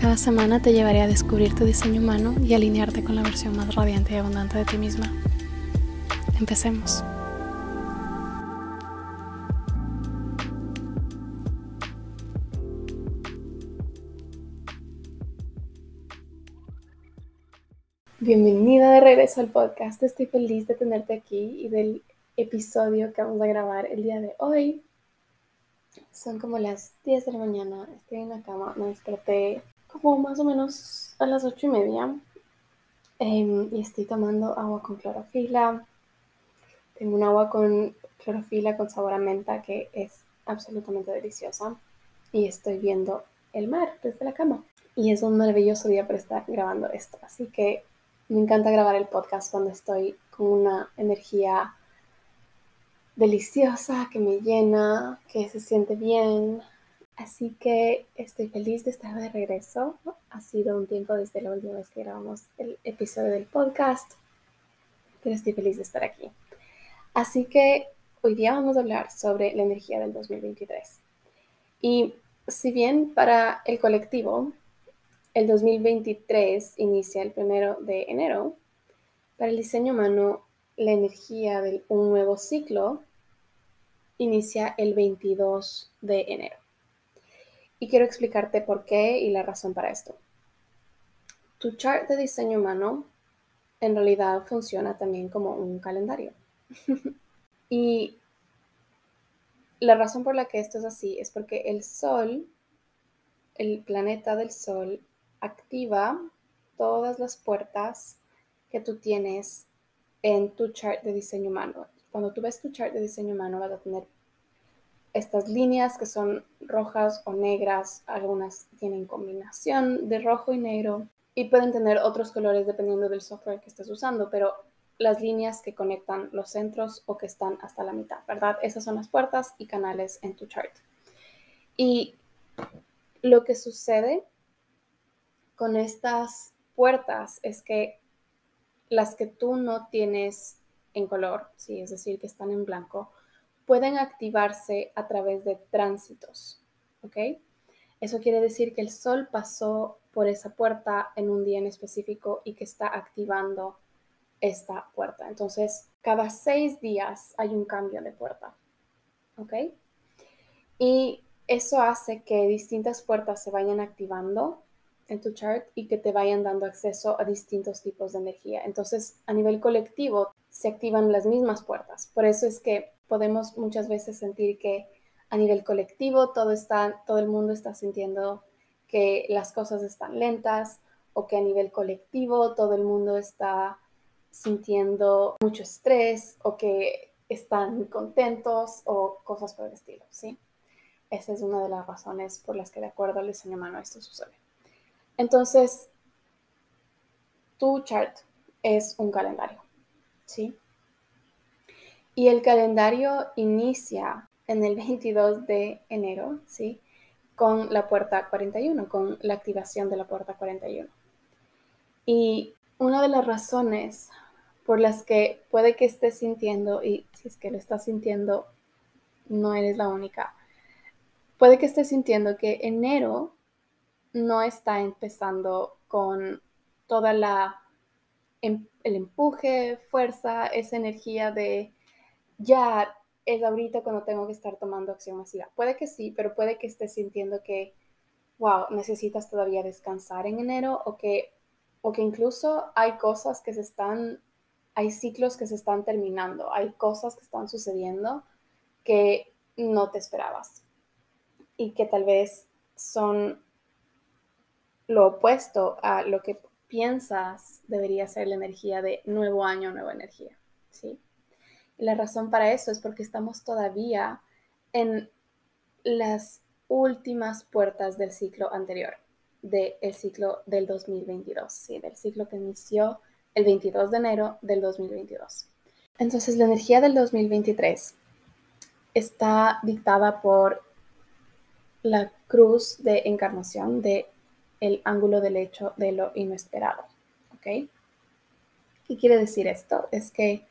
Cada semana te llevaré a descubrir tu diseño humano y alinearte con la versión más radiante y abundante de ti misma. Empecemos. Bienvenida de regreso al podcast. Estoy feliz de tenerte aquí y del episodio que vamos a grabar el día de hoy. Son como las 10 de la mañana, estoy en la cama, me desperté como más o menos a las ocho y media em, y estoy tomando agua con clorofila. Tengo un agua con clorofila con sabor a menta que es absolutamente deliciosa y estoy viendo el mar desde la cama. Y es un maravilloso día para estar grabando esto. Así que me encanta grabar el podcast cuando estoy con una energía deliciosa, que me llena, que se siente bien, Así que estoy feliz de estar de regreso. Ha sido un tiempo desde la última vez que grabamos el episodio del podcast, pero estoy feliz de estar aquí. Así que hoy día vamos a hablar sobre la energía del 2023. Y si bien para el colectivo el 2023 inicia el primero de enero, para el diseño humano la energía de un nuevo ciclo inicia el 22 de enero. Y quiero explicarte por qué y la razón para esto. Tu chart de diseño humano en realidad funciona también como un calendario. y la razón por la que esto es así es porque el Sol, el planeta del Sol, activa todas las puertas que tú tienes en tu chart de diseño humano. Cuando tú ves tu chart de diseño humano vas a tener estas líneas que son rojas o negras, algunas tienen combinación de rojo y negro y pueden tener otros colores dependiendo del software que estés usando, pero las líneas que conectan los centros o que están hasta la mitad, ¿verdad? Esas son las puertas y canales en tu chart. Y lo que sucede con estas puertas es que las que tú no tienes en color, sí, es decir, que están en blanco, pueden activarse a través de tránsitos, ¿ok? Eso quiere decir que el Sol pasó por esa puerta en un día en específico y que está activando esta puerta. Entonces, cada seis días hay un cambio de puerta, ¿ok? Y eso hace que distintas puertas se vayan activando en tu chart y que te vayan dando acceso a distintos tipos de energía. Entonces, a nivel colectivo, se activan las mismas puertas. Por eso es que podemos muchas veces sentir que a nivel colectivo todo, está, todo el mundo está sintiendo que las cosas están lentas o que a nivel colectivo todo el mundo está sintiendo mucho estrés o que están contentos o cosas por el estilo, ¿sí? Esa es una de las razones por las que de acuerdo al diseño humano esto sucede. Entonces, tu chart es un calendario, ¿sí? Y el calendario inicia en el 22 de enero, ¿sí? Con la puerta 41, con la activación de la puerta 41. Y una de las razones por las que puede que estés sintiendo, y si es que lo estás sintiendo, no eres la única, puede que estés sintiendo que enero no está empezando con toda la em, el empuje, fuerza, esa energía de ya es ahorita cuando tengo que estar tomando acción masiva. Puede que sí, pero puede que estés sintiendo que, wow, necesitas todavía descansar en enero o que, o que incluso hay cosas que se están, hay ciclos que se están terminando, hay cosas que están sucediendo que no te esperabas y que tal vez son lo opuesto a lo que piensas debería ser la energía de nuevo año, nueva energía, ¿sí? La razón para eso es porque estamos todavía en las últimas puertas del ciclo anterior, del ciclo del 2022, ¿sí? del ciclo que inició el 22 de enero del 2022. Entonces la energía del 2023 está dictada por la cruz de encarnación de el ángulo del hecho de lo inesperado. ¿Ok? ¿Qué quiere decir esto? Es que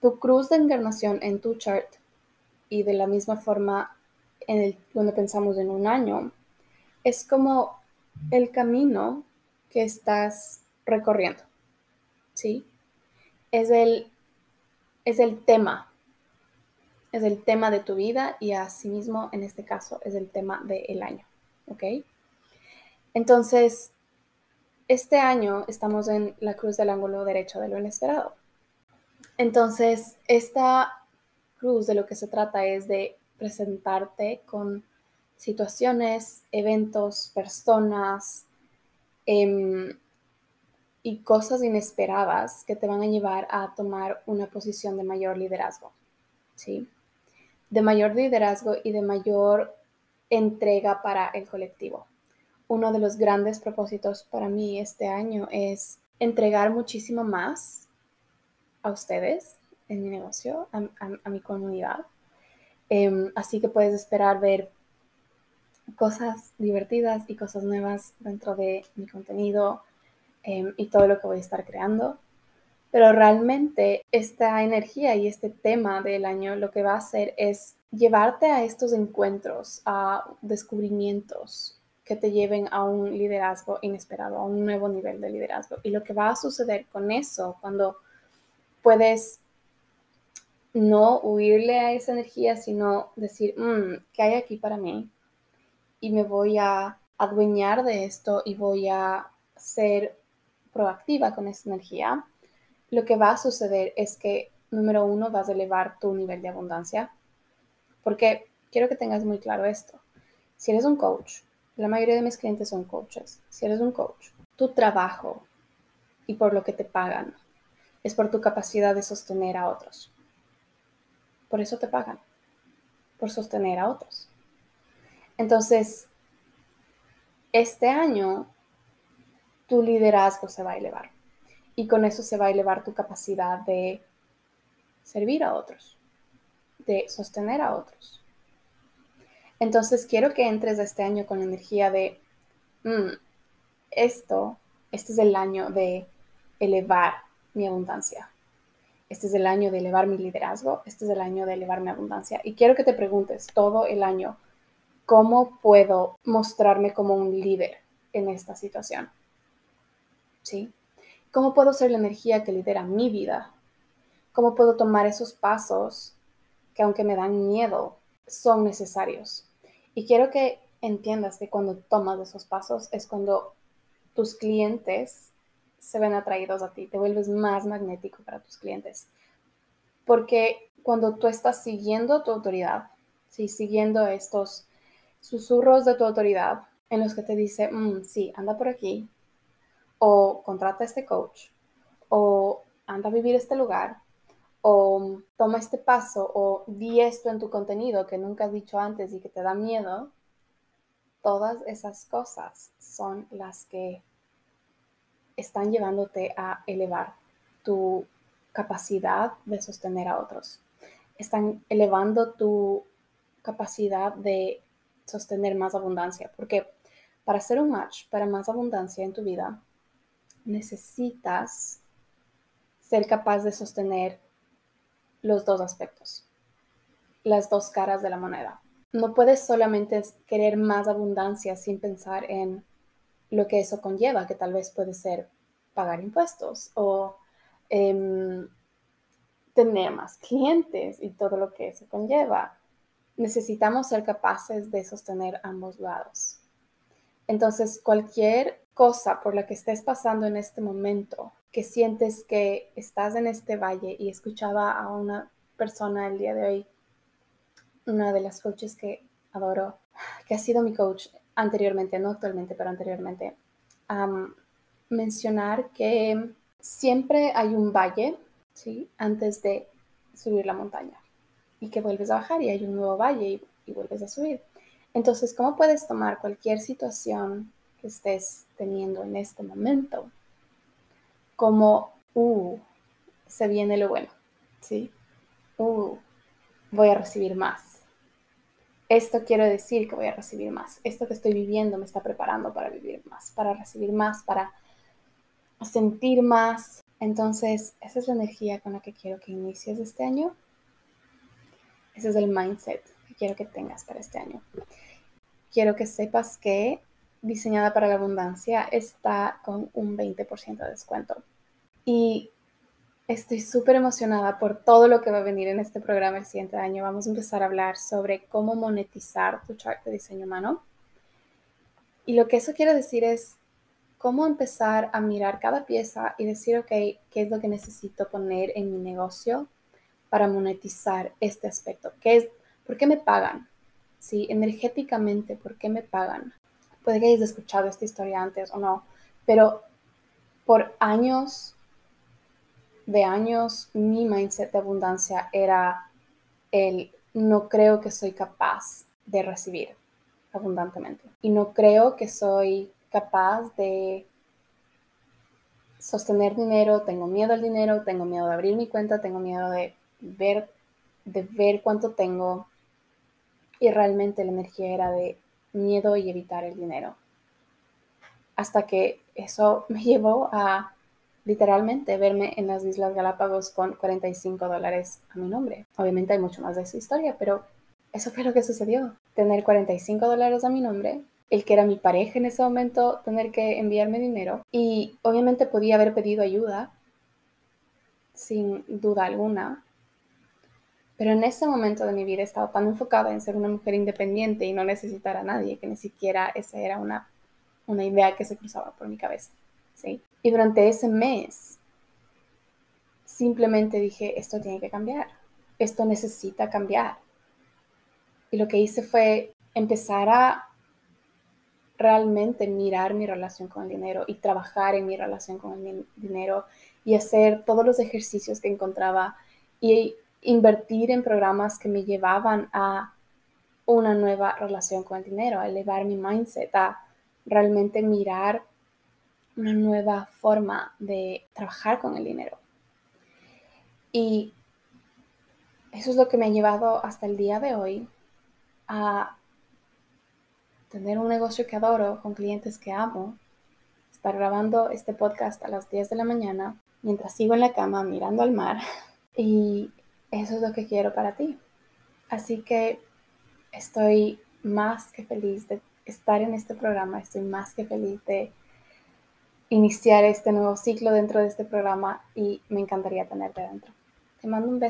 tu cruz de encarnación en tu chart y de la misma forma en el, cuando pensamos en un año, es como el camino que estás recorriendo. ¿Sí? Es el, es el tema. Es el tema de tu vida y asimismo, en este caso, es el tema del año. ¿Ok? Entonces, este año estamos en la cruz del ángulo derecho de lo inesperado. Entonces, esta cruz de lo que se trata es de presentarte con situaciones, eventos, personas em, y cosas inesperadas que te van a llevar a tomar una posición de mayor liderazgo, ¿sí? De mayor liderazgo y de mayor entrega para el colectivo. Uno de los grandes propósitos para mí este año es entregar muchísimo más a ustedes en mi negocio, a, mi comunidad. Em, así que puedes esperar ver cosas divertidas y cosas nuevas dentro de mi contenido em, y todo lo que voy a estar creando. Pero realmente esta energía y este tema del año lo que va a hacer es llevarte a estos encuentros, a descubrimientos que te lleven a un liderazgo inesperado, a un nuevo nivel de liderazgo. Y lo que va a suceder con eso cuando puedes no huirle a esa energía, sino decir, mm, ¿qué hay aquí para mí? Y me voy a adueñar de esto y voy a ser proactiva con esa energía. Lo que va a suceder es que, número uno, vas a elevar tu nivel de abundancia. Porque quiero que tengas muy claro esto. Si eres un coach, la mayoría de mis clientes son coaches. Si eres un coach, tu trabajo y por lo que te pagan es por tu capacidad de sostener a otros. Por eso te pagan, por sostener a otros. Entonces, este año tu liderazgo se va a elevar y con eso se va a elevar tu capacidad de servir a otros, de sostener a otros. Entonces, quiero que entres este año con la energía de, mm, esto, este es el año de elevar mi abundancia. Este es el año de elevar mi liderazgo, este es el año de elevar mi abundancia. Y quiero que te preguntes todo el año, ¿cómo puedo mostrarme como un líder en esta situación? ¿Sí? ¿Cómo puedo ser la energía que lidera mi vida? ¿Cómo puedo tomar esos pasos que aunque me dan miedo, son necesarios? Y quiero que entiendas que cuando tomas esos pasos es cuando tus clientes se ven atraídos a ti, te vuelves más magnético para tus clientes. Porque cuando tú estás siguiendo tu autoridad, ¿sí? siguiendo estos susurros de tu autoridad en los que te dice, mm, sí, anda por aquí, o contrata este coach, o anda a vivir este lugar, o toma este paso, o di esto en tu contenido que nunca has dicho antes y que te da miedo, todas esas cosas son las que están llevándote a elevar tu capacidad de sostener a otros. Están elevando tu capacidad de sostener más abundancia, porque para hacer un match, para más abundancia en tu vida, necesitas ser capaz de sostener los dos aspectos, las dos caras de la moneda. No puedes solamente querer más abundancia sin pensar en lo que eso conlleva, que tal vez puede ser pagar impuestos o em, tener más clientes y todo lo que eso conlleva. Necesitamos ser capaces de sostener ambos lados. Entonces, cualquier cosa por la que estés pasando en este momento, que sientes que estás en este valle y escuchaba a una persona el día de hoy, una de las coaches que adoro, que ha sido mi coach anteriormente, no actualmente, pero anteriormente, mencionar que siempre hay un valle, ¿sí? Antes de subir la montaña y que vuelves a bajar y hay un nuevo valle y, y vuelves a subir. Entonces, ¿cómo puedes tomar cualquier situación que estés teniendo en este momento como, uh, se viene lo bueno, ¿sí? Uh, voy a recibir más. Esto quiero decir que voy a recibir más. Esto que estoy viviendo me está preparando para vivir más, para recibir más, para sentir más. Entonces, esa es la energía con la que quiero que inicies este año. Ese es el mindset que quiero que tengas para este año. Quiero que sepas que diseñada para la abundancia está con un 20% de descuento. Y estoy súper emocionada por todo lo que va a venir en este programa el siguiente año. Vamos a empezar a hablar sobre cómo monetizar tu chart de diseño humano. Y lo que eso quiere decir es cómo empezar a mirar cada pieza y decir, ok, ¿qué es lo que necesito poner en mi negocio para monetizar este aspecto? ¿Qué es, ¿Por qué me pagan? ¿Sí? Energéticamente, ¿por qué me pagan? Puede que hayas escuchado esta historia antes o no, pero por años de años mi mindset de abundancia era el no creo que soy capaz de recibir abundantemente y no creo que soy capaz de sostener dinero, tengo miedo al dinero, tengo miedo de abrir mi cuenta, tengo miedo de ver, de ver cuánto tengo. Y realmente la energía era de miedo y evitar el dinero. Hasta que eso me llevó a literalmente verme en las Islas Galápagos con 45 dólares a mi nombre. Obviamente hay mucho más de esa historia, pero eso fue lo que sucedió. Tener 45 dólares a mi nombre el que era mi pareja en ese momento tener que enviarme dinero y obviamente podía haber pedido ayuda sin duda alguna. Pero en ese momento de mi vida estaba tan enfocada en ser una mujer independiente y no necesitar a nadie que ni siquiera esa era una, una idea que se cruzaba por mi cabeza. ¿sí? Y durante ese mes simplemente dije, esto tiene que cambiar, esto necesita cambiar. Y lo que hice fue empezar a realmente mirar mi relación con el dinero y trabajar en mi relación con el dinero y hacer todos los ejercicios que encontraba y invertir en programas que me llevaban a una nueva relación con el dinero, a elevar mi mindset, a realmente mirar una nueva forma de trabajar con el dinero. Y eso es lo que me ha llevado hasta el día de hoy a tener un negocio que adoro, con clientes que amo, estar grabando este podcast a las 10 de la mañana mientras sigo en la cama mirando al mar. Y eso es lo que quiero para ti. Así que estoy más que feliz de estar en este programa, estoy más que feliz de iniciar este nuevo ciclo dentro de este programa y me encantaría tenerte dentro. Te mando un beso.